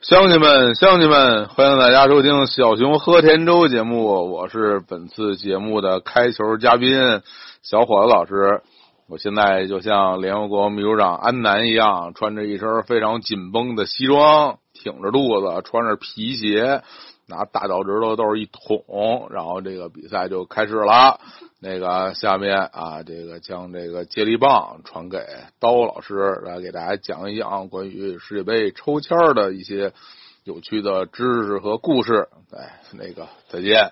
乡亲们，乡亲们，欢迎大家收听小熊喝甜粥节目。我是本次节目的开球嘉宾小伙子老师。我现在就像联合国秘书长安南一样，穿着一身非常紧绷的西装，挺着肚子，穿着皮鞋，拿大脚趾头都是一捅，然后这个比赛就开始了。那个下面啊，这个将这个接力棒传给刀老师，来给大家讲一讲关于世界杯抽签的一些有趣的知识和故事。哎，那个再见，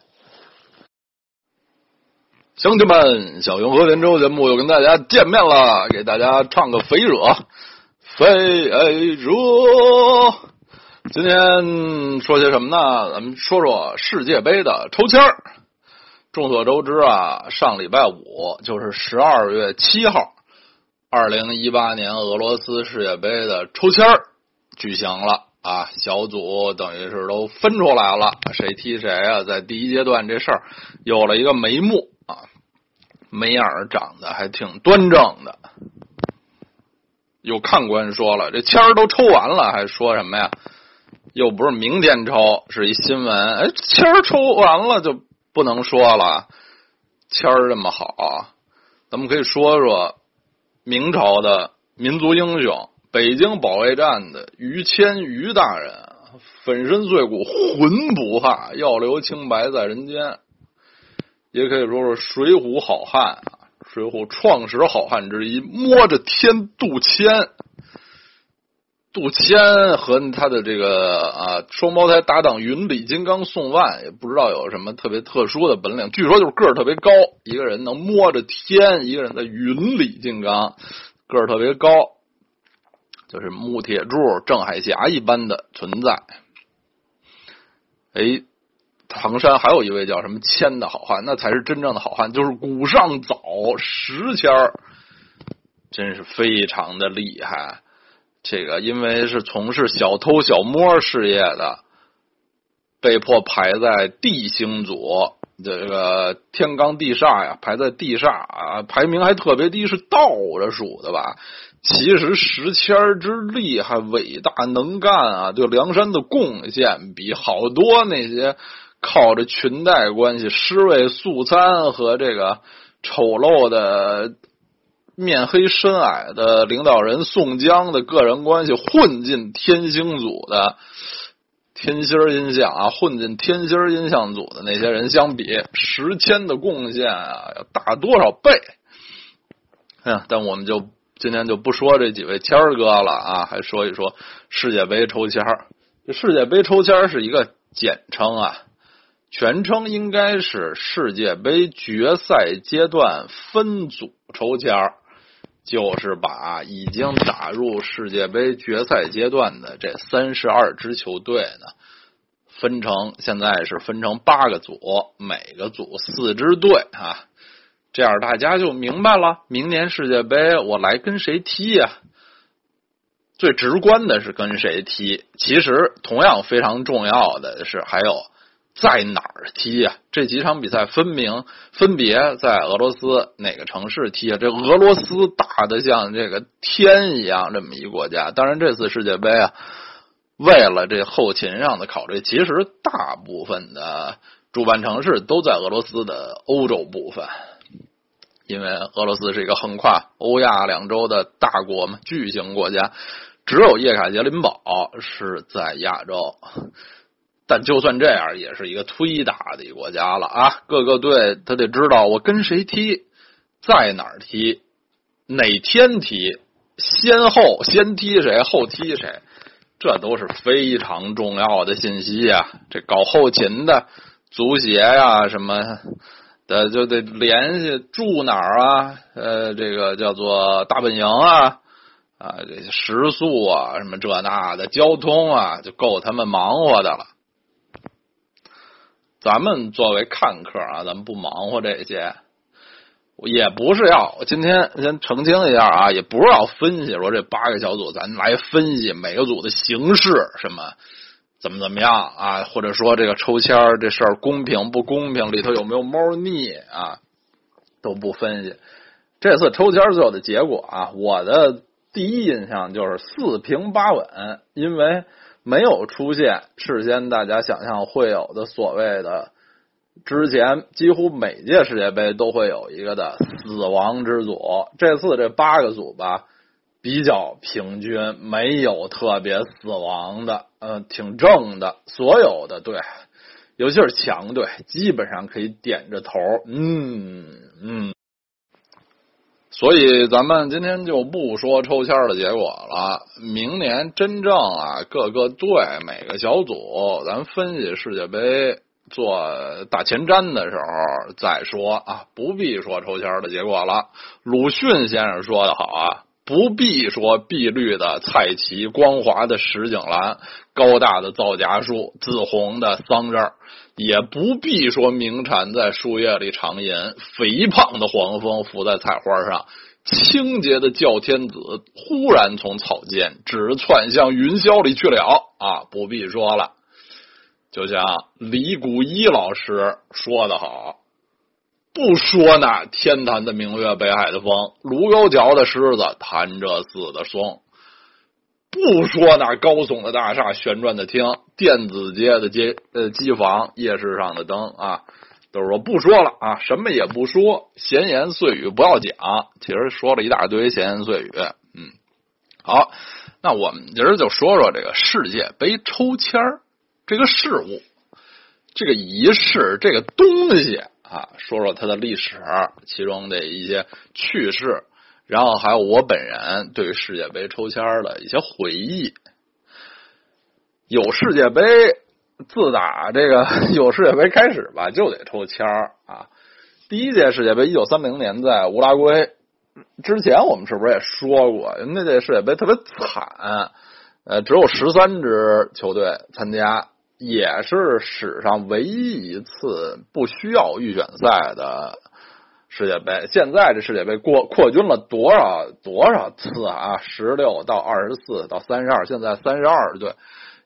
乡亲们，小熊和田周节目又跟大家见面了，给大家唱个肥惹，肥惹。今天说些什么呢？咱们说说世界杯的抽签儿。众所周知啊，上礼拜五就是十二月七号，二零一八年俄罗斯世界杯的抽签举行了啊，小组等于是都分出来了，谁踢谁啊？在第一阶段这事儿有了一个眉目啊，梅眼长得还挺端正的。有看官说了，这签儿都抽完了，还说什么呀？又不是明天抽，是一新闻。哎，签儿抽完了就。不能说了，签儿这么好，咱们可以说说明朝的民族英雄，北京保卫战的于谦于大人，粉身碎骨魂不怕，要留清白在人间。也可以说说水浒好汉，水浒创始好汉之一，摸着天杜迁。杜迁和他的这个啊双胞胎搭档云里金刚宋万，也不知道有什么特别特殊的本领。据说就是个儿特别高，一个人能摸着天，一个人的云里金刚，个儿特别高，就是木铁柱郑海霞一般的存在。哎，唐山还有一位叫什么谦的好汉，那才是真正的好汉，就是古上早石谦儿，真是非常的厉害。这个因为是从事小偷小摸事业的，被迫排在地星组，这个天罡地煞呀，排在地煞啊，排名还特别低，是倒着数的吧？其实时迁之厉害、伟大、能干啊，对梁山的贡献比好多那些靠着裙带关系、尸位素餐和这个丑陋的。面黑身矮的领导人宋江的个人关系混进天星组的天星音像啊，混进天星音像组的那些人相比，石谦的贡献啊要大多少倍？哎呀，但我们就今天就不说这几位谦儿哥了啊，还说一说世界杯抽签儿。这世界杯抽签儿是一个简称啊，全称应该是世界杯决赛阶段分组抽签儿。就是把已经打入世界杯决赛阶段的这三十二支球队呢，分成现在是分成八个组，每个组四支队啊，这样大家就明白了。明年世界杯我来跟谁踢呀？最直观的是跟谁踢，其实同样非常重要的是还有。在哪儿踢呀？这几场比赛分明分别在俄罗斯哪个城市踢啊？这俄罗斯大的像这个天一样，这么一国家。当然，这次世界杯啊，为了这后勤上的考虑，其实大部分的主办城市都在俄罗斯的欧洲部分，因为俄罗斯是一个横跨欧亚两洲的大国嘛，巨型国家，只有叶卡捷琳堡是在亚洲。但就算这样，也是一个推打的一国家了啊！各个队他得知道我跟谁踢，在哪儿踢，哪天踢，先后先踢谁，后踢谁，这都是非常重要的信息呀。这搞后勤的，足协呀什么的，就得联系住哪儿啊？呃，这个叫做大本营啊，啊，这食宿啊，什么这那的，交通啊，就够他们忙活的了。咱们作为看客啊，咱们不忙活这些，也不是要今天先澄清一下啊，也不是要分析说这八个小组，咱来分析每个组的形式什么怎么怎么样啊，或者说这个抽签这事儿公平不公平，里头有没有猫腻啊，都不分析。这次抽签最后的结果啊，我的第一印象就是四平八稳，因为没有出现事先大家想象会有的所谓的，之前几乎每届世界杯都会有一个的死亡之组，这次这八个组吧比较平均，没有特别死亡的，嗯，挺正的，所有的队，尤其是强队，基本上可以点着头，嗯嗯。所以咱们今天就不说抽签的结果了。明年真正啊，各个队每个小组，咱分析世界杯做大前瞻的时候再说啊，不必说抽签的结果了。鲁迅先生说的好啊，不必说碧绿的菜畦、光滑的石井栏、高大的皂荚树、紫红的桑葚。也不必说鸣蝉在树叶里长吟，肥胖的黄蜂伏在菜花上，清洁的叫天子忽然从草间直窜向云霄里去了啊！不必说了，就像李谷一老师说的好，不说那天坛的明月，北海的风，卢沟桥的狮子弹着似的松。不说那高耸的大厦、旋转的厅、电子街的街呃机房、夜市上的灯啊，都是说不说了啊，什么也不说，闲言碎语不要讲。其实说了一大堆闲言碎语，嗯，好，那我们今儿就说说这个世界杯抽签这个事物，这个仪式，这个东西啊，说说它的历史，其中的一些趣事。然后还有我本人对于世界杯抽签的一些回忆。有世界杯，自打这个 有世界杯开始吧，就得抽签啊。第一届世界杯一九三零年在乌拉圭，之前我们是不是也说过？那届世界杯特别惨，呃，只有十三支球队参加，也是史上唯一一次不需要预选赛的。世界杯现在这世界杯过扩军了多少多少次啊？十六到二十四到三十二，现在三十二队，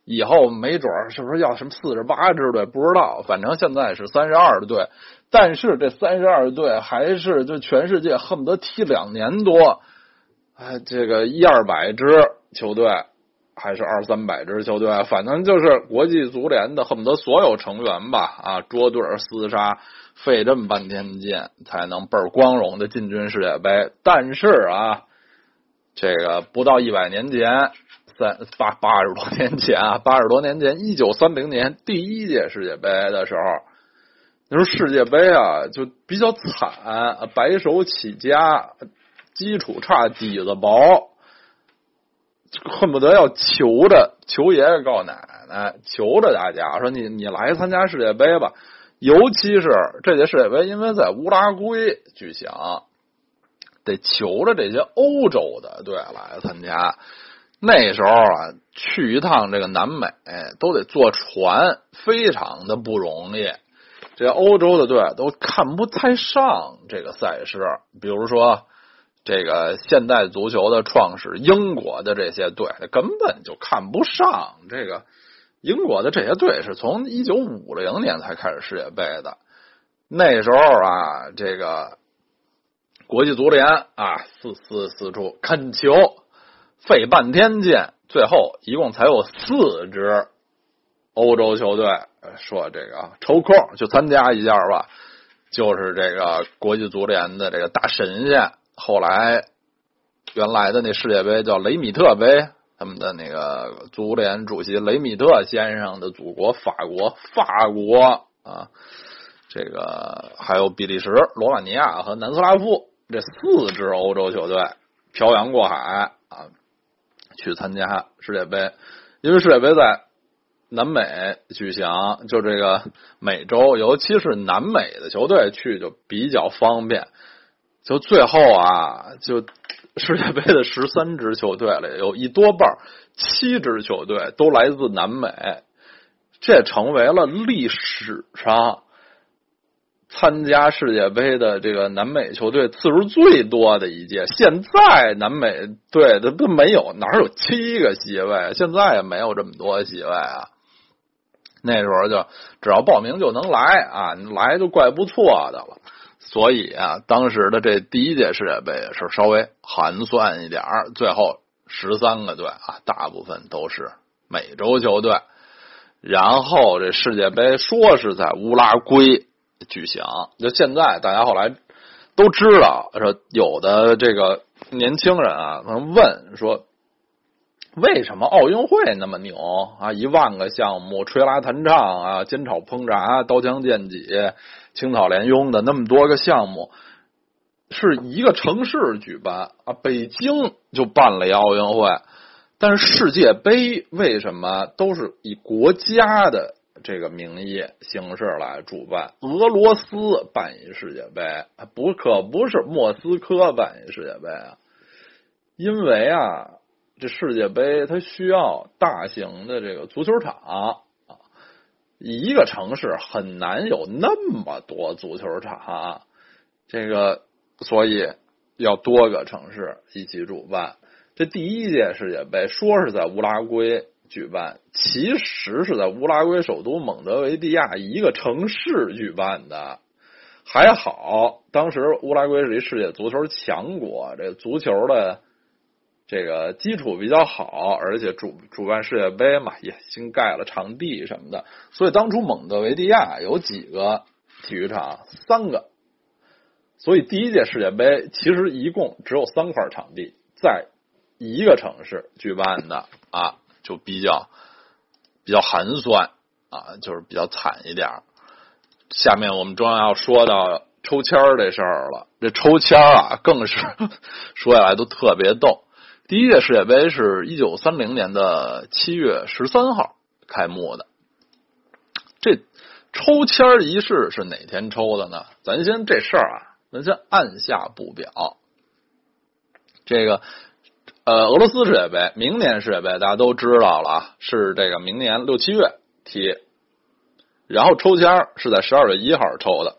以后没准是不是要什么四十八支队？不知道，反正现在是三十二队。但是这三十二队还是就全世界恨不得踢两年多，哎，这个一二百支球队还是二三百支球队，反正就是国际足联的恨不得所有成员吧啊，捉对厮杀。费这么半天劲才能倍儿光荣的进军世界杯，但是啊，这个不到一百年前，三八八十多年前啊，八十多年前，一九三零年第一届世界杯的时候，那时候世界杯啊就比较惨，白手起家，基础差，底子薄，恨不得要求着求爷爷告奶奶，求着大家说你你来参加世界杯吧。尤其是这届世界杯，因为在乌拉圭举行，得求着这些欧洲的队来参加。那时候啊，去一趟这个南美都得坐船，非常的不容易。这欧洲的队都看不太上这个赛事，比如说这个现代足球的创始英国的这些队，根本就看不上这个。英国的这些队是从一九五零年才开始世界杯的，那时候啊，这个国际足联啊，四四四处恳求，费半天劲，最后一共才有四支欧洲球队说这个抽空去参加一下吧，就是这个国际足联的这个大神仙，后来原来的那世界杯叫雷米特杯。他们的那个足联主席雷米特先生的祖国法国，法国啊，这个还有比利时、罗马尼亚和南斯拉夫这四支欧洲球队漂洋过海啊，去参加世界杯。因为世界杯在南美举行，就这个美洲，尤其是南美的球队去就比较方便。就最后啊，就。世界杯的十三支球队里，有一多半七支球队都来自南美，这成为了历史上参加世界杯的这个南美球队次数最多的一届。现在南美队的都没有，哪有七个席位？现在也没有这么多席位啊。那时候就只要报名就能来啊，来就怪不错的了。所以啊，当时的这第一届世界杯是稍微寒酸一点，最后十三个队啊，大部分都是美洲球队。然后这世界杯说是在乌拉圭举行，就现在大家后来都知道，说有的这个年轻人啊，可能问说，为什么奥运会那么牛啊？一万个项目，吹拉弹唱啊，煎炒烹炸，刀枪剑戟，青草连拥的那么多个项目，是一个城市举办啊，北京就办了一奥运会。但是世界杯为什么都是以国家的这个名义形式来主办？俄罗斯办一世界杯，不可不是莫斯科办一世界杯啊？因为啊，这世界杯它需要大型的这个足球场，一个城市很难有那么多足球场，这个所以要多个城市一起主办。这第一届世界杯说是在乌拉圭举办，其实是在乌拉圭首都蒙德维利亚一个城市举办的。还好，当时乌拉圭是一世界足球强国，这足球的这个基础比较好，而且主主办世界杯嘛，也新盖了场地什么的，所以当初蒙德维利亚有几个体育场，三个。所以第一届世界杯其实一共只有三块场地，在。一个城市举办的啊，就比较比较寒酸啊，就是比较惨一点。下面我们终要说到抽签儿这事儿了。这抽签儿啊，更是 说下来都特别逗。第一届世界杯是一九三零年的七月十三号开幕的。这抽签仪式是哪天抽的呢？咱先这事儿啊，咱先按下不表。这个。呃，俄罗斯世界杯，明年世界杯大家都知道了啊，是这个明年六七月踢，然后抽签是在十二月一号抽的。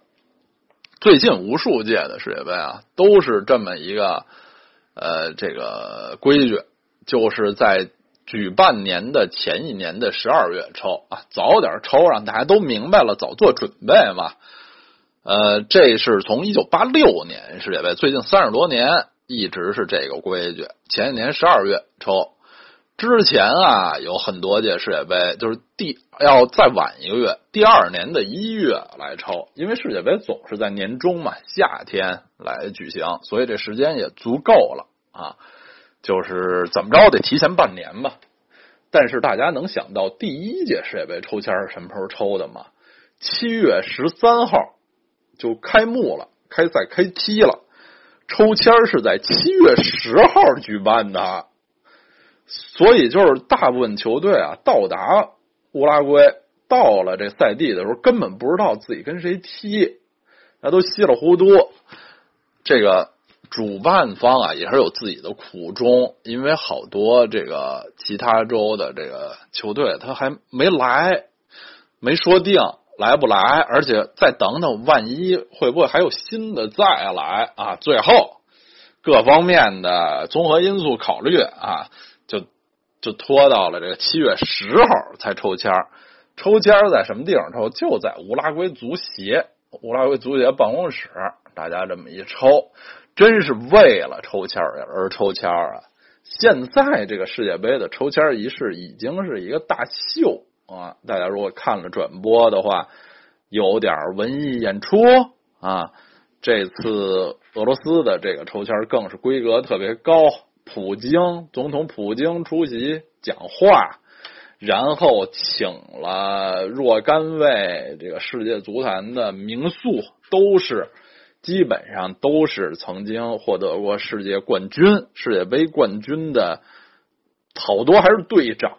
最近无数届的世界杯啊，都是这么一个呃这个规矩，就是在举办年的前一年的十二月抽啊，早点抽，让大家都明白了，早做准备嘛。呃，这是从一九八六年世界杯，最近三十多年。一直是这个规矩。前一年十二月抽，之前啊有很多届世界杯，就是第要再晚一个月，第二年的一月来抽，因为世界杯总是在年中嘛，夏天来举行，所以这时间也足够了啊。就是怎么着得提前半年吧。但是大家能想到第一届世界杯抽签是什么时候抽的吗？七月十三号就开幕了，开赛开踢了。抽签是在七月十号举办的，所以就是大部分球队啊，到达乌拉圭到了这赛地的时候，根本不知道自己跟谁踢，那都稀里糊涂。这个主办方啊，也是有自己的苦衷，因为好多这个其他州的这个球队他还没来，没说定。来不来？而且再等等，万一会不会还有新的再来啊？最后各方面的综合因素考虑啊，就就拖到了这个七月十号才抽签抽签在什么地方抽？就在乌拉圭足协，乌拉圭足协办公室。大家这么一抽，真是为了抽签而抽签啊！现在这个世界杯的抽签仪式已经是一个大秀。啊，大家如果看了转播的话，有点文艺演出啊。这次俄罗斯的这个抽签更是规格特别高，普京总统普京出席讲话，然后请了若干位这个世界足坛的名宿，都是基本上都是曾经获得过世界冠军、世界杯冠军的。好多还是队长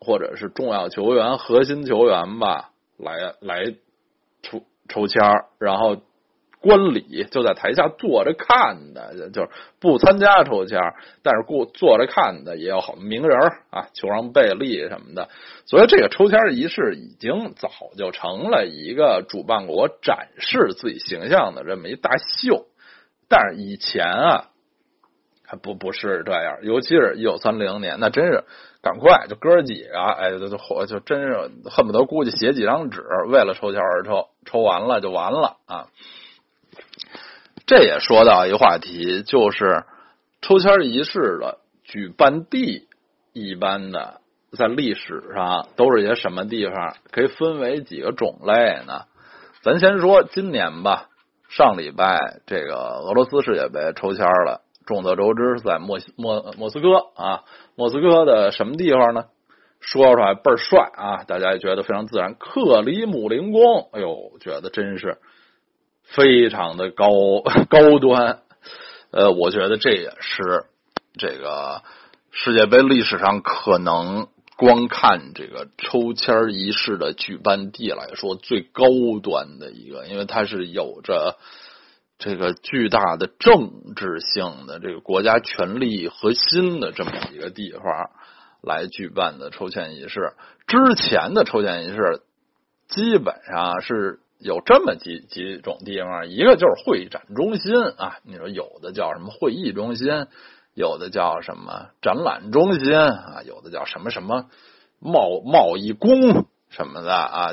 或者是重要球员、核心球员吧，来来抽抽签然后观礼就在台下坐着看的，就是不参加抽签但是过坐着看的也有好名人啊，球王贝利什么的，所以这个抽签仪式已经早就成了一个主办国展示自己形象的这么一大秀，但是以前啊。还不不是这样，尤其是一九三零年，那真是赶快就哥几个，哎，就就火就真是恨不得估计写几张纸，为了抽签而抽，抽完了就完了啊。这也说到一个话题，就是抽签仪式的举办地一般的在历史上都是些什么地方？可以分为几个种类呢？咱先说今年吧。上礼拜这个俄罗斯世界杯抽签了，众所周知是在莫莫莫斯科啊，莫斯科的什么地方呢？说出来倍儿帅啊，大家也觉得非常自然。克里姆林宫，哎呦，觉得真是非常的高 高端。呃，我觉得这也是这个世界杯历史上可能。光看这个抽签仪式的举办地来说，最高端的一个，因为它是有着这个巨大的政治性的这个国家权力核心的这么一个地方来举办的抽签仪式。之前的抽签仪式基本上是有这么几几种地方，一个就是会展中心啊，你说有的叫什么会议中心。有的叫什么展览中心啊，有的叫什么什么贸贸易宫什么的啊，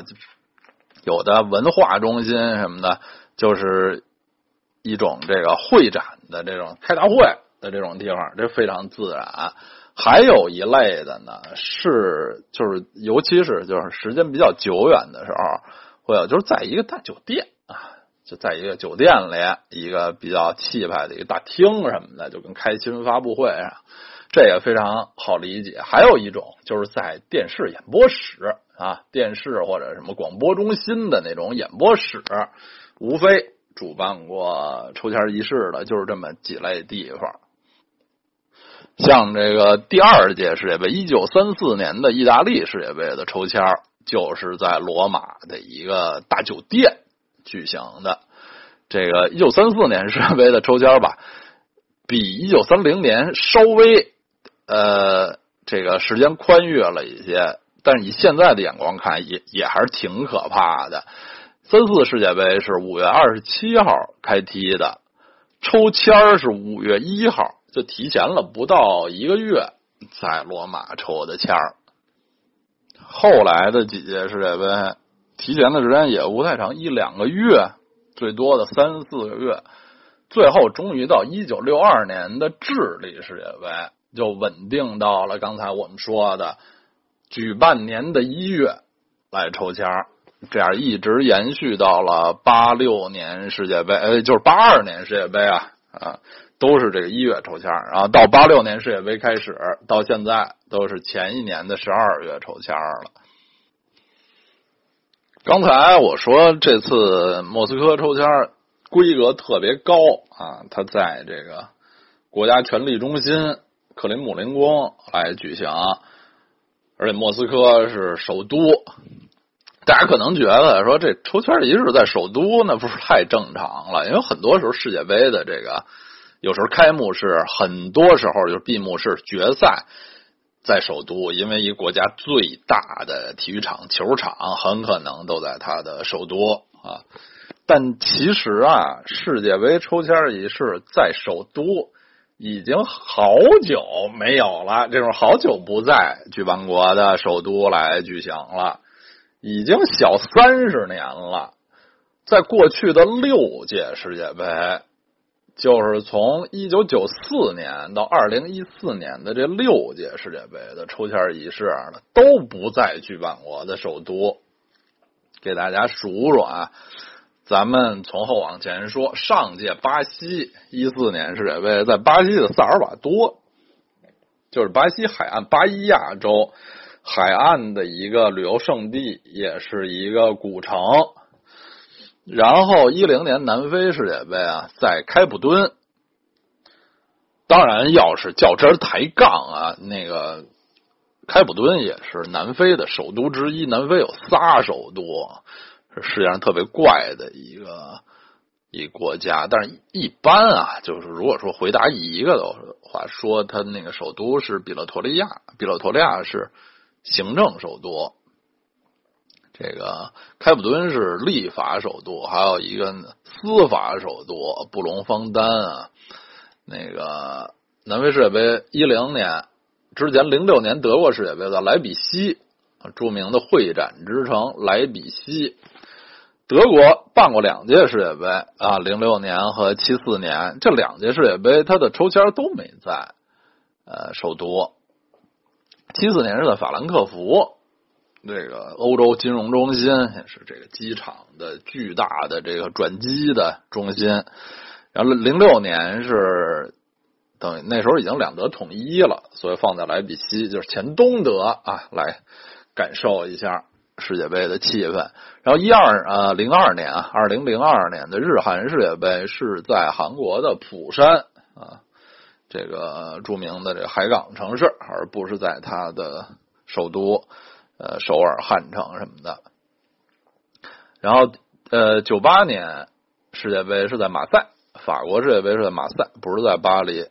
有的文化中心什么的，就是一种这个会展的这种开大会的这种地方，这非常自然。还有一类的呢，是就是尤其是就是时间比较久远的时候，会有就是在一个大酒店啊。就在一个酒店里，一个比较气派的一个大厅什么的，就跟开新闻发布会上，这也非常好理解。还有一种就是在电视演播室啊，电视或者什么广播中心的那种演播室，无非主办过抽签仪式的，就是这么几类地方。像这个第二届世界杯，一九三四年的意大利世界杯的抽签，就是在罗马的一个大酒店。举行的这个一九三四年世界杯的抽签吧，比一九三零年稍微呃这个时间宽裕了一些，但是以现在的眼光看，也也还是挺可怕的。三四世界杯是五月二十七号开踢的，抽签是五月一号，就提前了不到一个月，在罗马抽的签。后来的几届世界杯。提前的时间也不太长，一两个月，最多的三四个月，最后终于到一九六二年的智利世界杯就稳定到了刚才我们说的举办年的一月来抽签这样一直延续到了八六年世界杯，呃，就是八二年世界杯啊啊，都是这个一月抽签然后到八六年世界杯开始到现在都是前一年的十二月抽签了。刚才我说这次莫斯科抽签规格特别高啊，它在这个国家权力中心克林姆林宫来举行，而且莫斯科是首都。大家可能觉得说这抽签仪式在首都那不是太正常了，因为很多时候世界杯的这个有时候开幕式，很多时候就是闭幕式、决赛。在首都，因为一个国家最大的体育场球场很可能都在它的首都啊。但其实啊，世界杯抽签仪式在首都已经好久没有了，这种好久不在举办国的首都来举行了，已经小三十年了。在过去的六届世界杯。就是从一九九四年到二零一四年的这六届世界杯的抽签仪式呢，都不在举办国的首都。给大家数数啊，咱们从后往前说，上届巴西一四年世界杯在巴西的萨尔瓦多，就是巴西海岸巴伊亚州海岸的一个旅游胜地，也是一个古城。然后一零年南非世界杯啊，在开普敦。当然，要是较真抬杠啊，那个开普敦也是南非的首都之一。南非有仨首都，是世界上特别怪的一个一国家。但是，一般啊，就是如果说回答一个的话，说他那个首都是比勒陀利亚，比勒陀利亚是行政首都。这个开普敦是立法首都，还有一个司法首都布隆方丹啊。那个南非世界杯一零年之前，零六年德国世界杯的莱比锡，著名的会展之城莱比锡。德国办过两届世界杯啊，零六年和七四年这两届世界杯，它的抽签都没在呃首都。七四年是在法兰克福，这个欧洲金融中心，也是这个机场的巨大的这个转机的中心。然后零六年是等于那时候已经两德统一了，所以放在莱比锡，就是前东德啊，来感受一下世界杯的气氛。然后一二啊零二年啊，二零零二年的日韩世界杯是在韩国的釜山啊。这个著名的这个海港城市，而不是在它的首都呃首尔、汉城什么的。然后呃，九八年世界杯是在马赛，法国世界杯是在马赛，不是在巴黎。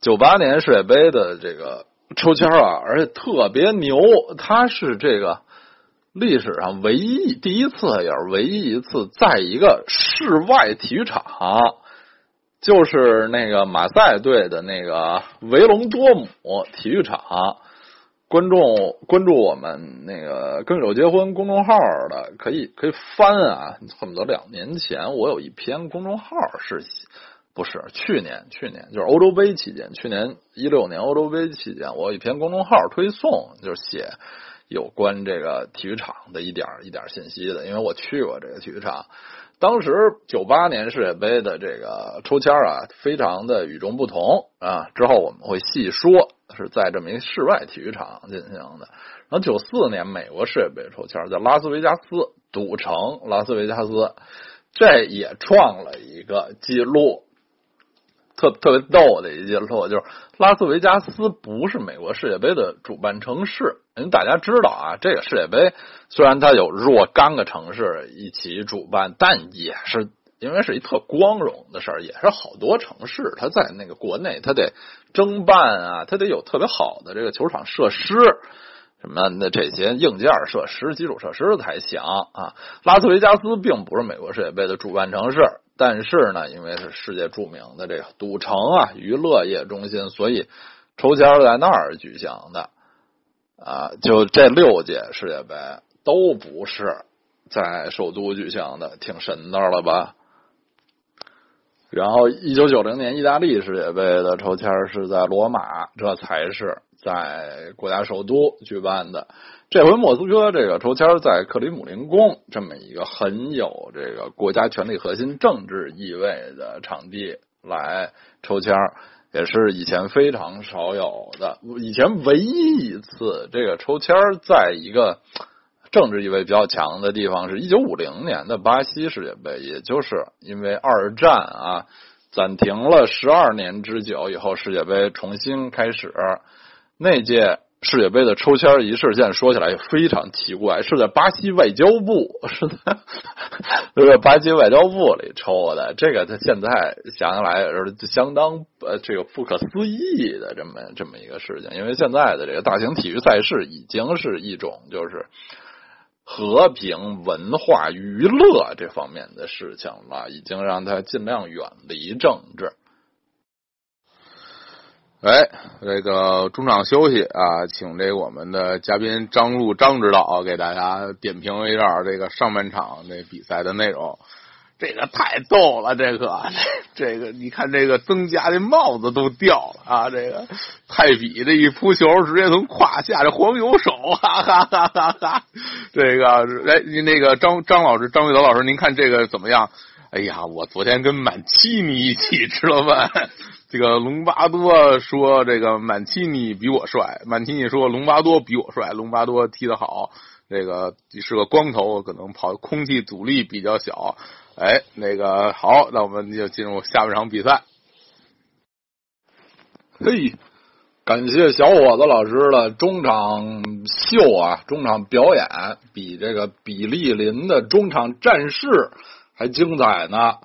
九八年世界杯的这个抽签啊，而且特别牛，它是这个历史上唯一第一次，也是唯一一次，在一个室外体育场。就是那个马赛队的那个维隆多姆体育场，观众关注我们那个“跟手结婚”公众号的，可以可以翻啊，恨不得两年前我有一篇公众号是，不是去年去年就是欧洲杯期间，去年一六年欧洲杯期间，我有一篇公众号推送，就是写有关这个体育场的一点一点信息的，因为我去过这个体育场。当时九八年世界杯的这个抽签啊，非常的与众不同啊。之后我们会细说，是在这么一室外体育场进行的。然后九四年美国世界杯抽签在拉斯维加斯赌城，拉斯维加斯这也创了一个记录。特特别逗的一件事，就是拉斯维加斯不是美国世界杯的主办城市。因为大家知道啊，这个世界杯虽然它有若干个城市一起主办，但也是因为是一特光荣的事儿，也是好多城市它在那个国内，它得争办啊，它得有特别好的这个球场设施什么的这些硬件设施、基础设施才行啊。拉斯维加斯并不是美国世界杯的主办城市。但是呢，因为是世界著名的这个赌城啊，娱乐业中心，所以抽签在那儿举行的啊。就这六届世界杯都不是在首都举行的，挺神的了吧？然后，一九九零年意大利世界杯的抽签是在罗马，这才是在国家首都举办的。这回莫斯科这个抽签在克里姆林宫这么一个很有这个国家权力核心政治意味的场地来抽签，也是以前非常少有的。以前唯一一次这个抽签在一个政治意味比较强的地方，是一九五零年的巴西世界杯，也就是因为二战啊暂停了十二年之久以后，世界杯重新开始那届。世界杯的抽签仪式，现在说起来非常奇怪，是在巴西外交部，是 在是在巴西外交部里抽的。这个他现在想起来是相当呃这个不可思议的这么这么一个事情，因为现在的这个大型体育赛事已经是一种就是和平、文化、娱乐这方面的事情了，已经让他尽量远离政治。哎，这个中场休息啊，请这我们的嘉宾张璐张指导给大家点评一下这个上半场这比赛的内容。这个太逗了，这个 这个你看这个曾家的帽子都掉了啊！这个泰比这一扑球，直接从胯下这黄油手，哈哈哈哈哈！这个哎，那个张张老师张玉德老师，您看这个怎么样？哎呀，我昨天跟满七尼一起吃了饭。这个隆巴多说：“这个满七尼比我帅。”满七尼说：“隆巴多比我帅。”隆巴多踢得好，这个是个光头，可能跑空气阻力比较小。哎，那个好，那我们就进入下半场比赛。嘿，感谢小伙子老师的中场秀啊，中场表演比这个比利林的中场战事还精彩呢。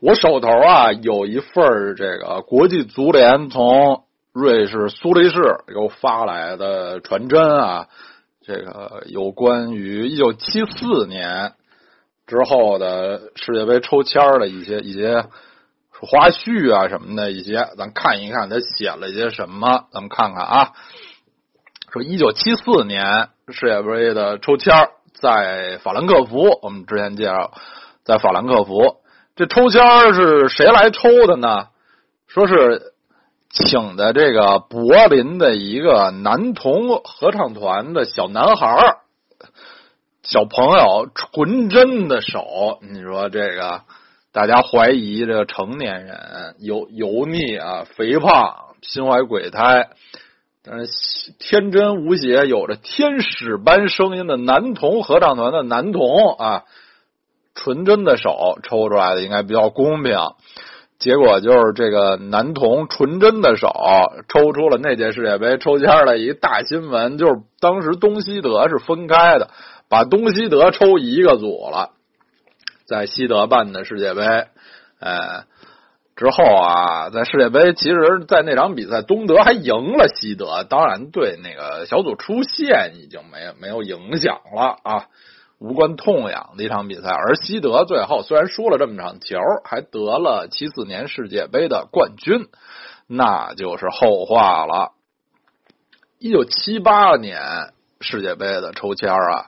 我手头啊有一份这个国际足联从瑞士苏黎世给我发来的传真啊，这个有关于一九七四年之后的世界杯抽签的一些一些花絮啊什么的一些，咱看一看他写了一些什么，咱们看看啊。说一九七四年世界杯的抽签在法兰克福，我们之前介绍在法兰克福。这抽签是谁来抽的呢？说是请的这个柏林的一个男童合唱团的小男孩儿小朋友纯真的手，你说这个大家怀疑这个成年人油油腻啊、肥胖、心怀鬼胎，但是天真无邪、有着天使般声音的男童合唱团的男童啊，纯真的手抽出来的应该比较公平。结果就是这个男童纯真的手抽出了那届世界杯抽签的一大新闻，就是当时东西德是分开的，把东西德抽一个组了，在西德办的世界杯，哎，之后啊，在世界杯，其实，在那场比赛，东德还赢了西德，当然对那个小组出线已经没没有影响了啊。无关痛痒的一场比赛，而西德最后虽然输了这么场球，还得了七四年世界杯的冠军，那就是后话了。一九七八年世界杯的抽签啊，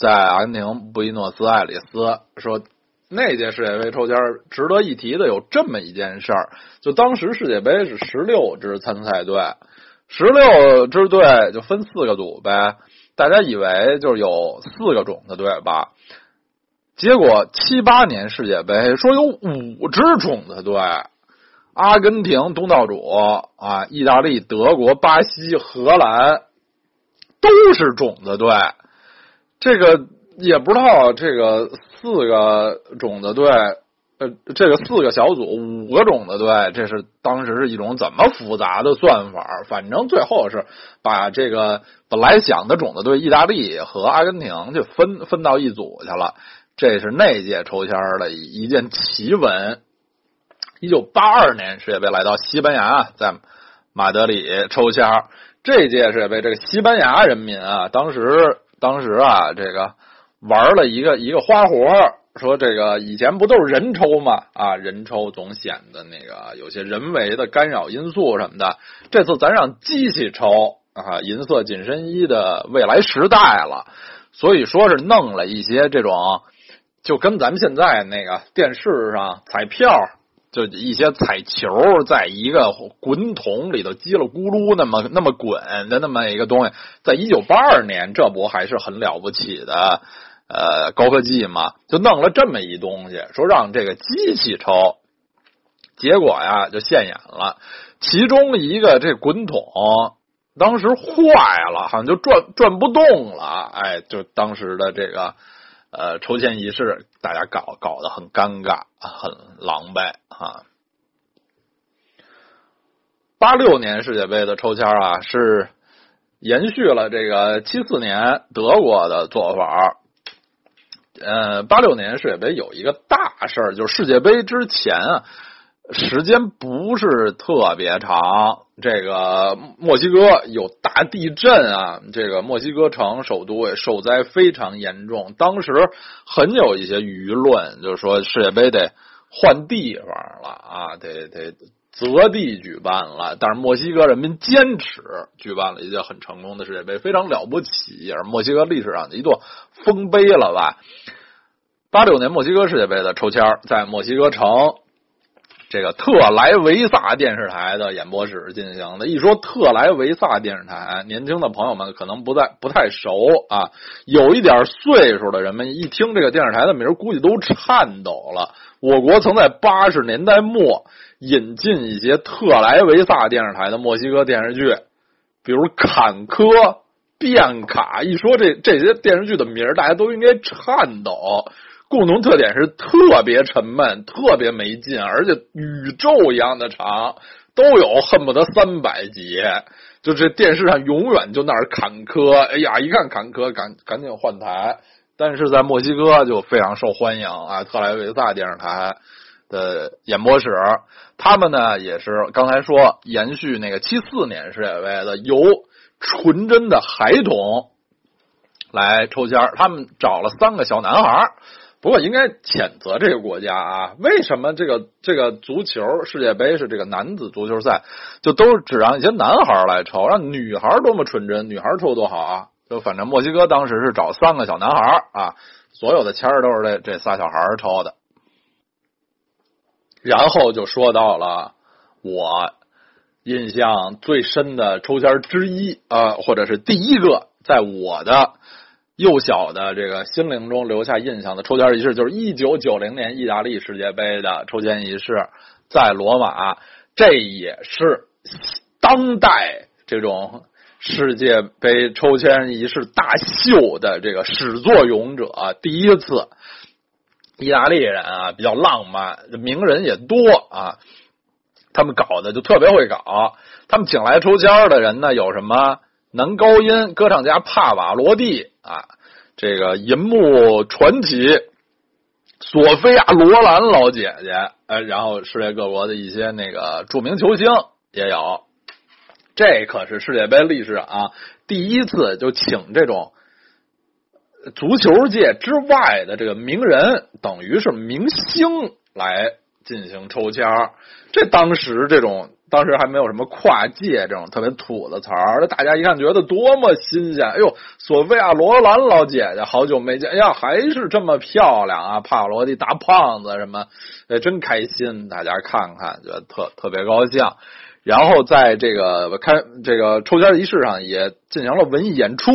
在安宁布宜诺斯艾利斯，说那届世界杯抽签值得一提的有这么一件事儿，就当时世界杯是十六支参赛队，十六支队就分四个组呗。大家以为就是有四个种子队吧？结果七八年世界杯说有五支种子队，阿根廷东道主啊，意大利、德国、巴西、荷兰都是种子队。这个也不知道这个四个种子队。呃，这个四个小组五个种子队，这是当时是一种怎么复杂的算法？反正最后是把这个本来想的种子队意大利和阿根廷就分分到一组去了。这是那届抽签的一件奇闻。一九八二年世界杯来到西班牙，在马德里抽签。这届世界杯，这个西班牙人民啊，当时当时啊，这个玩了一个一个花活。说这个以前不都是人抽吗？啊，人抽总显得那个有些人为的干扰因素什么的。这次咱让机器抽啊，银色紧身衣的未来时代了，所以说是弄了一些这种，就跟咱们现在那个电视上彩票，就一些彩球，在一个滚筒里头叽里咕噜那么那么滚的那么一个东西，在一九八二年，这不还是很了不起的。呃，高科技嘛，就弄了这么一东西，说让这个机器抽，结果呀就现眼了。其中一个这滚筒当时坏了，好像就转转不动了。哎，就当时的这个呃抽签仪式，大家搞搞得很尴尬，很狼狈啊。八六年世界杯的抽签啊，是延续了这个七四年德国的做法。呃，八六年世界杯有一个大事儿，就是世界杯之前啊，时间不是特别长。这个墨西哥有大地震啊，这个墨西哥城首都也受灾非常严重。当时很有一些舆论，就是说世界杯得换地方了啊，得得择地举办了。但是墨西哥人民坚持举办了一届很成功的世界杯，非常了不起，也是墨西哥历史上的一座丰碑了吧。八六年墨西哥世界杯的抽签在墨西哥城这个特莱维萨电视台的演播室进行的。一说特莱维萨电视台，年轻的朋友们可能不在不太熟啊，有一点岁数的人们一听这个电视台的名，估计都颤抖了。我国曾在八十年代末引进一些特莱维萨电视台的墨西哥电视剧，比如《坎坷》《变卡》。一说这这些电视剧的名，大家都应该颤抖。共同特点是特别沉闷、特别没劲，而且宇宙一样的长，都有恨不得三百集。就这电视上永远就那儿坎坷，哎呀，一看坎坷，赶赶紧换台。但是在墨西哥就非常受欢迎啊，特莱维萨电视台的演播室，他们呢也是刚才说延续那个七四年世界杯的，由纯真的孩童来抽签他们找了三个小男孩不过应该谴责这个国家啊！为什么这个这个足球世界杯是这个男子足球赛，就都只让一些男孩来抽，让女孩多么纯真，女孩抽多好啊！就反正墨西哥当时是找三个小男孩啊，所有的签都是这这仨小孩抽的。然后就说到了我印象最深的抽签之一啊，或者是第一个，在我的幼小的这个心灵中留下印象的抽签仪式，就是一九九零年意大利世界杯的抽签仪式，在罗马，这也是当代这种世界杯抽签仪式大秀的这个始作俑者，第一次。意大利人啊，比较浪漫，名人也多啊。他们搞的就特别会搞。他们请来抽签的人呢，有什么男高音歌唱家帕瓦罗蒂啊，这个银幕传奇索菲亚罗兰老姐姐，呃，然后世界各国的一些那个著名球星也有。这可是世界杯历史啊第一次就请这种。足球界之外的这个名人，等于是明星来进行抽签这当时这种，当时还没有什么跨界这种特别土的词儿，大家一看觉得多么新鲜！哎呦，索菲亚罗兰老姐姐好久没见，哎呀，还是这么漂亮啊！帕瓦罗蒂大胖子什么，哎，真开心！大家看看，觉得特特别高兴。然后在这个开这个抽签仪式上，也进行了文艺演出。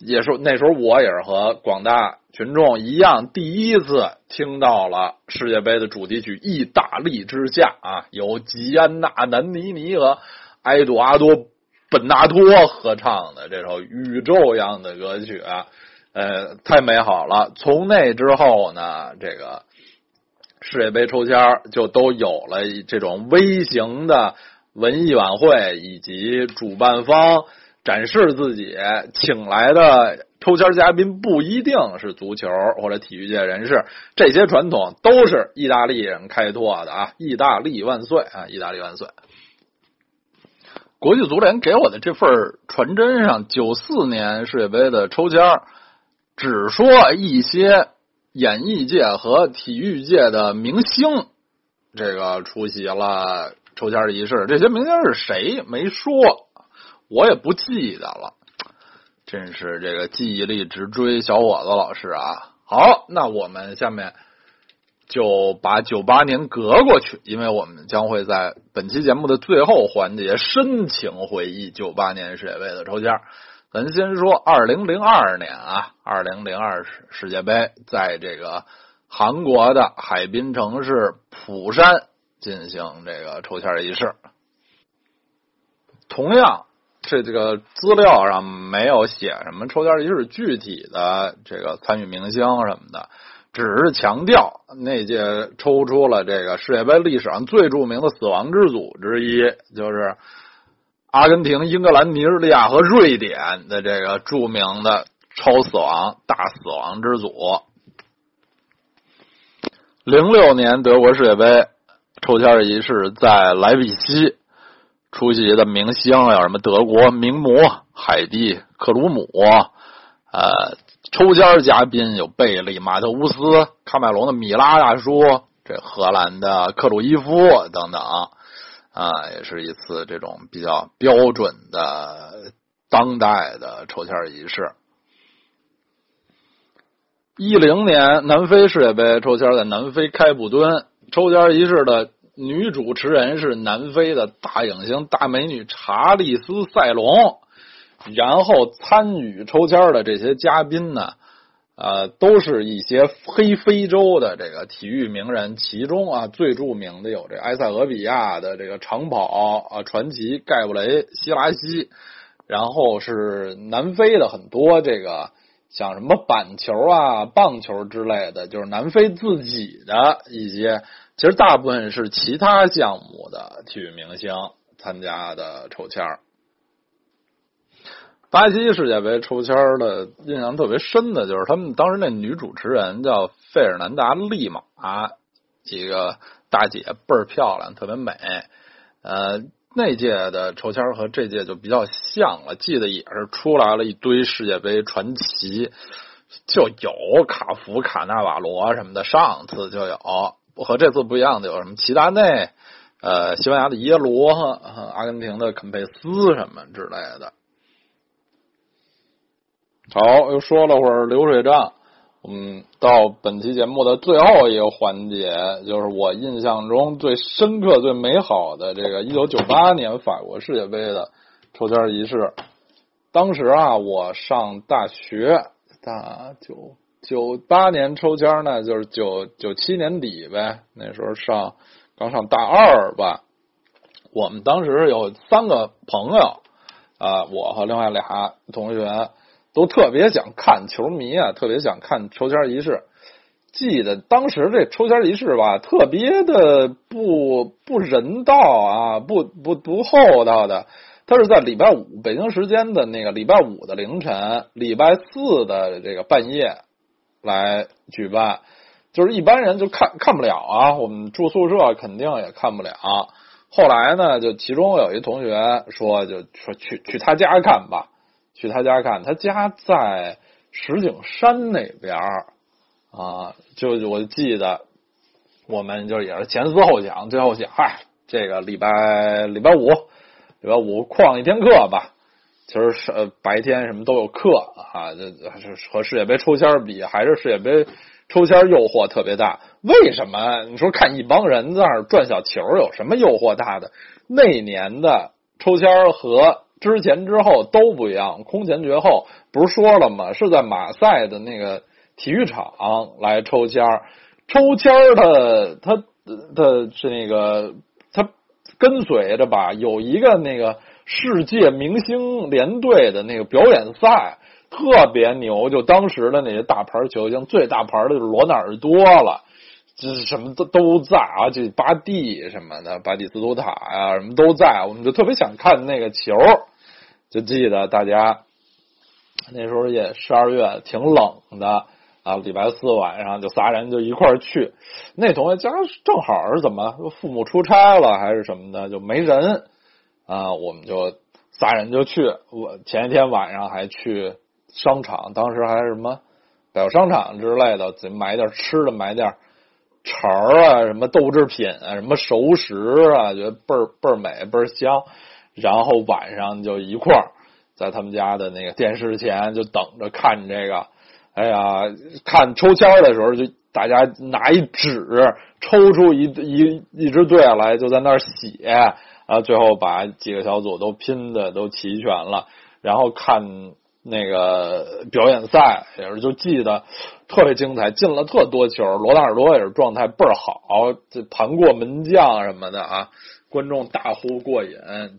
也是那时候，我也是和广大群众一样，第一次听到了世界杯的主题曲《意大利之夏》啊，由吉安娜·南尼尼和埃杜阿多·本纳托合唱的这首宇宙一样的歌曲啊，呃，太美好了。从那之后呢，这个世界杯抽签就都有了这种微型的文艺晚会，以及主办方。展示自己请来的抽签嘉宾不一定是足球或者体育界人士，这些传统都是意大利人开拓的啊！意大利万岁啊！意大利万岁！国际足联给我的这份传真上，九四年世界杯的抽签只说一些演艺界和体育界的明星这个出席了抽签仪式，这些明星是谁没说。我也不记得了，真是这个记忆力直追小伙子老师啊！好，那我们下面就把九八年隔过去，因为我们将会在本期节目的最后环节深情回忆九八年世界杯的抽签。咱先说二零零二年啊，二零零二世世界杯在这个韩国的海滨城市釜山进行这个抽签仪式，同样。这这个资料上没有写什么抽签仪式具体的这个参与明星什么的，只是强调那届抽出了这个世界杯历史上最著名的死亡之组之一，就是阿根廷、英格兰、尼日利亚和瑞典的这个著名的超死亡大死亡之组。零六年德国世界杯抽签仪式在莱比锡。出席的明星有什么？德国名模海蒂·克鲁姆，呃，抽签嘉宾有贝利、马特乌斯、喀麦隆的米拉大叔，这荷兰的克鲁伊夫等等，啊，也是一次这种比较标准的当代的抽签仪式。一零年南非世界杯抽签在南非开普敦抽签仪式的。女主持人是南非的大影星、大美女查丽斯·塞隆，然后参与抽签的这些嘉宾呢，呃，都是一些黑非洲的这个体育名人，其中啊最著名的有这埃塞俄比亚的这个长跑啊传奇盖布雷·希拉西，然后是南非的很多这个像什么板球啊、棒球之类的，就是南非自己的一些。其实大部分是其他项目的体育明星参加的抽签巴西世界杯抽签的印象特别深的就是他们当时那女主持人叫费尔南达利马，几个大姐倍儿漂亮，特别美。呃，那届的抽签和这届就比较像了，记得也是出来了一堆世界杯传奇，就有卡福、卡纳瓦罗什么的，上次就有。和这次不一样的有什么？齐达内，呃，西班牙的耶罗，阿根廷的肯佩斯什么之类的。好，又说了会儿流水账。嗯，到本期节目的最后一个环节，就是我印象中最深刻、最美好的这个一九九八年法国世界杯的抽签仪式。当时啊，我上大学，大九九八年抽签呢，就是九九七年底呗，那时候上刚上大二吧。我们当时有三个朋友啊，我和另外俩同学。都特别想看球迷啊，特别想看抽签仪式。记得当时这抽签仪式吧，特别的不不人道啊，不 不不厚道的。他是在礼拜五北京时间的那个礼拜五的凌晨，礼拜四的这个半夜来举办。就是一般人就看看不了啊，我们住宿舍肯定也看不了。后来呢，就其中有一同学说，就说去去他家看吧。去他家看，他家在石景山那边儿啊，就我记得，我们就也是前思后想，最后想，嗨，这个礼拜礼拜五，礼拜五旷一天课吧。其实是白天什么都有课啊，这和世界杯抽签比，还是世界杯抽签诱惑特别大。为什么？你说看一帮人在那儿转小球，有什么诱惑大的？那年的抽签和。之前之后都不一样，空前绝后。不是说了吗？是在马赛的那个体育场来抽签儿，抽签儿的他他是那个他跟随着吧，有一个那个世界明星联队的那个表演赛，特别牛。就当时的那些大牌球星，最大牌的就是罗纳尔多了。就是什么都都在啊，就巴蒂什么的，巴蒂斯图塔呀，什么都在，我们就特别想看那个球，就记得大家那时候也十二月挺冷的啊，礼拜四晚上就仨人就一块儿去，那同学家正好是怎么父母出差了还是什么的就没人啊，我们就仨人就去，我前一天晚上还去商场，当时还是什么百货商场之类的，自己买点吃的，买点。肠啊，什么豆制品啊，什么熟食啊，觉得倍儿倍儿美，倍儿香。然后晚上就一块儿在他们家的那个电视前就等着看这个。哎呀，看抽签的时候，就大家拿一纸抽出一一一支队来，就在那儿写啊，最后把几个小组都拼的都齐全了，然后看。那个表演赛也是就记得特别精彩，进了特多球，罗纳尔多也是状态倍儿好，这盘过门将什么的啊，观众大呼过瘾，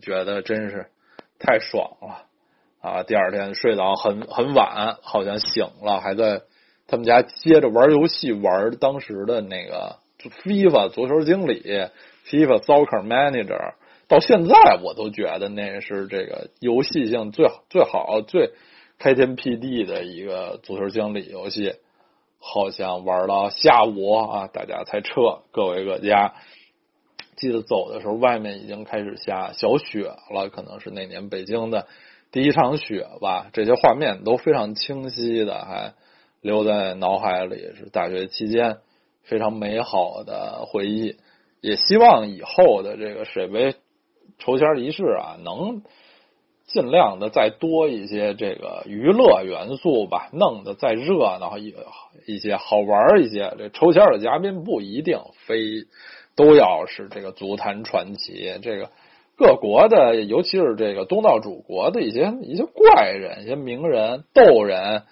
觉得真是太爽了啊！第二天睡到很很晚，好像醒了，还在他们家接着玩游戏，玩当时的那个 FIFA 足球经理，FIFA Soccer Manager，到现在我都觉得那是这个游戏性最好最好最。开天辟地的一个足球经理游戏，好像玩到下午啊，大家才撤，各回各家。记得走的时候，外面已经开始下小雪了，可能是那年北京的第一场雪吧。这些画面都非常清晰的，还留在脑海里，是大学期间非常美好的回忆。也希望以后的这个水杯抽签仪式啊，能。尽量的再多一些这个娱乐元素吧，弄得再热闹一一些，好玩一些。这抽签的嘉宾不一定非都要是这个足坛传奇，这个各国的，尤其是这个东道主国的一些一些怪人、一些名人、逗人，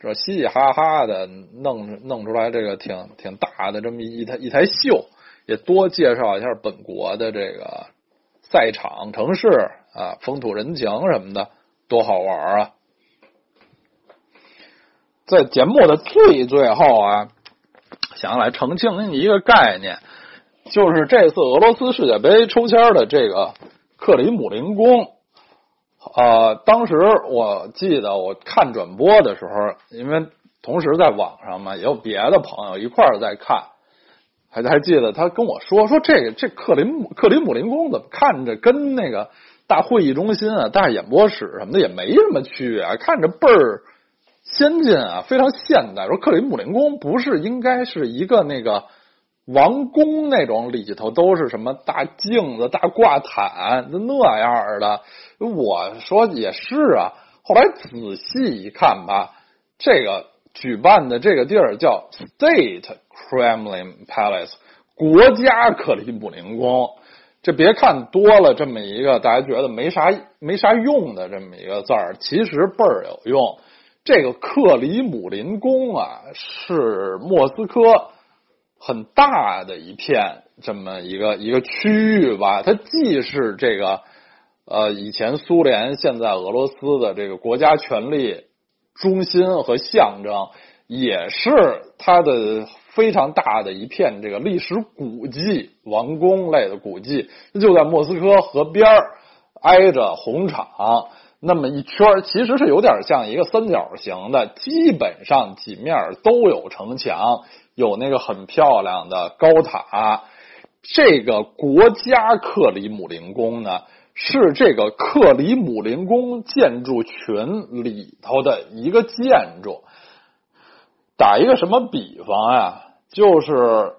这嘻嘻哈哈的弄弄出来这个挺挺大的这么一台一台秀，也多介绍一下本国的这个赛场城市。啊，风土人情什么的，多好玩啊！在节目的最最后啊，想来澄清一个概念，就是这次俄罗斯世界杯抽签的这个克里姆林宫，呃，当时我记得我看转播的时候，因为同时在网上嘛，也有别的朋友一块儿在看，还还记得他跟我说说这个这克林姆克林姆林宫怎么看着跟那个。大会议中心啊，大演播室什么的也没什么区别，看着倍儿先进啊，非常现代。说克里姆林宫不是应该是一个那个王宫那种里头都是什么大镜子、大挂毯那样的？我说也是啊。后来仔细一看吧，这个举办的这个地儿叫 State Kremlin Palace，国家克里姆林宫。这别看多了这么一个大家觉得没啥没啥用的这么一个字儿，其实倍儿有用。这个克里姆林宫啊，是莫斯科很大的一片这么一个一个区域吧。它既是这个呃以前苏联、现在俄罗斯的这个国家权力中心和象征，也是它的。非常大的一片这个历史古迹、王宫类的古迹，就在莫斯科河边挨着红场那么一圈其实是有点像一个三角形的，基本上几面都有城墙，有那个很漂亮的高塔。这个国家克里姆林宫呢，是这个克里姆林宫建筑群里头的一个建筑。打一个什么比方啊？就是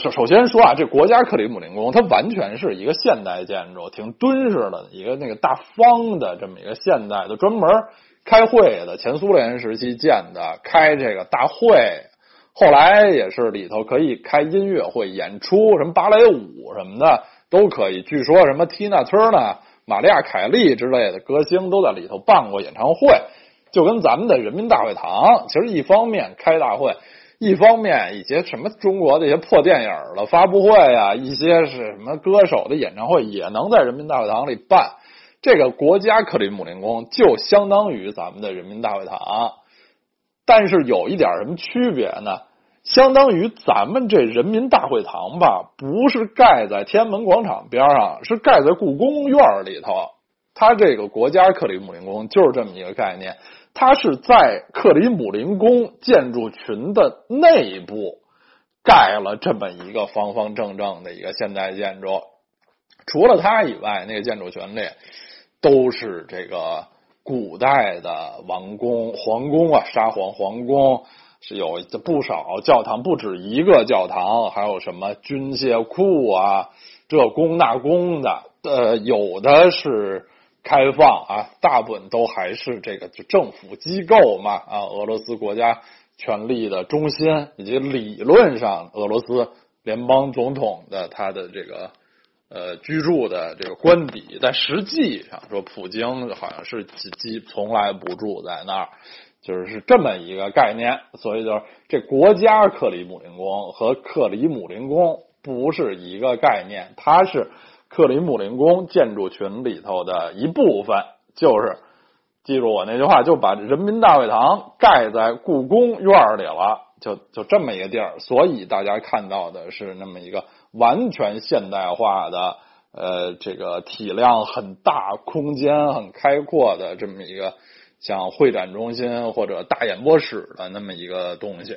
首首先说啊，这国家克里姆林宫它完全是一个现代建筑，挺敦实的一个那个大方的这么一个现代的专门开会的，前苏联时期建的，开这个大会，后来也是里头可以开音乐会、演出，什么芭蕾舞什么的都可以。据说什么 Tina Turner、玛利亚凯莉之类的歌星都在里头办过演唱会。就跟咱们的人民大会堂，其实一方面开大会，一方面一些什么中国的一些破电影的发布会啊，一些是什么歌手的演唱会也能在人民大会堂里办。这个国家克里姆林宫就相当于咱们的人民大会堂，但是有一点什么区别呢？相当于咱们这人民大会堂吧，不是盖在天安门广场边上，是盖在故宫院里头。它这个国家克里姆林宫就是这么一个概念。它是在克里姆林宫建筑群的内部盖了这么一个方方正正的一个现代建筑，除了它以外，那个建筑群里都是这个古代的王宫、皇宫啊，沙皇皇宫是有不少教堂，不止一个教堂，还有什么军械库啊，这宫那宫的，呃，有的是。开放啊，大部分都还是这个就政府机构嘛啊，俄罗斯国家权力的中心，以及理论上俄罗斯联邦总统的他的这个呃居住的这个官邸，但实际上说，普京好像是几几从来不住在那儿，就是是这么一个概念。所以就是这国家克里姆林宫和克里姆林宫不是一个概念，它是。克里姆林宫建筑群里头的一部分，就是记住我那句话，就把人民大会堂盖在故宫院里了，就就这么一个地儿。所以大家看到的是那么一个完全现代化的，呃，这个体量很大、空间很开阔的这么一个像会展中心或者大演播室的那么一个东西。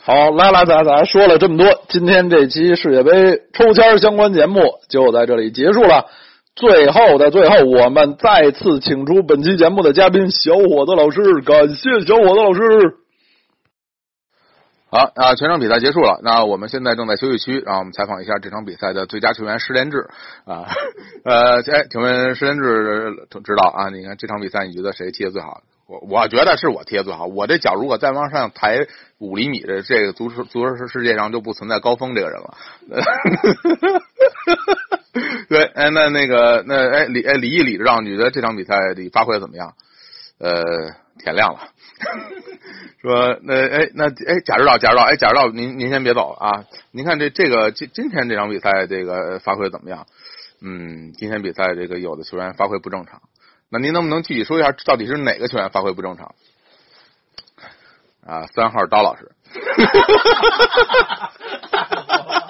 好，来来，来来说了这么多，今天这期世界杯抽签相关节目就在这里结束了。最后的最后，我们再次请出本期节目的嘉宾小伙子老师，感谢小伙子老师。好啊，全场比赛结束了，那我们现在正在休息区，让我们采访一下这场比赛的最佳球员施连志啊。呃，哎，请问施连志知道啊？你看这场比赛，你觉得谁踢的最好？我我觉得是我踢的最好。我这脚如果再往上抬五厘米的，这个足球足球世界上就不存在高峰这个人了。对，哎，那那个那哎李哎李毅李指导，你觉得这场比赛你发挥的怎么样？呃，天亮了。说那哎那哎贾指导贾指导哎贾指导您您先别走啊！您看这这个今今天这场比赛这个发挥怎么样？嗯，今天比赛这个有的球员发挥不正常。那您能不能具体说一下，到底是哪个球员发挥不正常？啊，三号刀老师。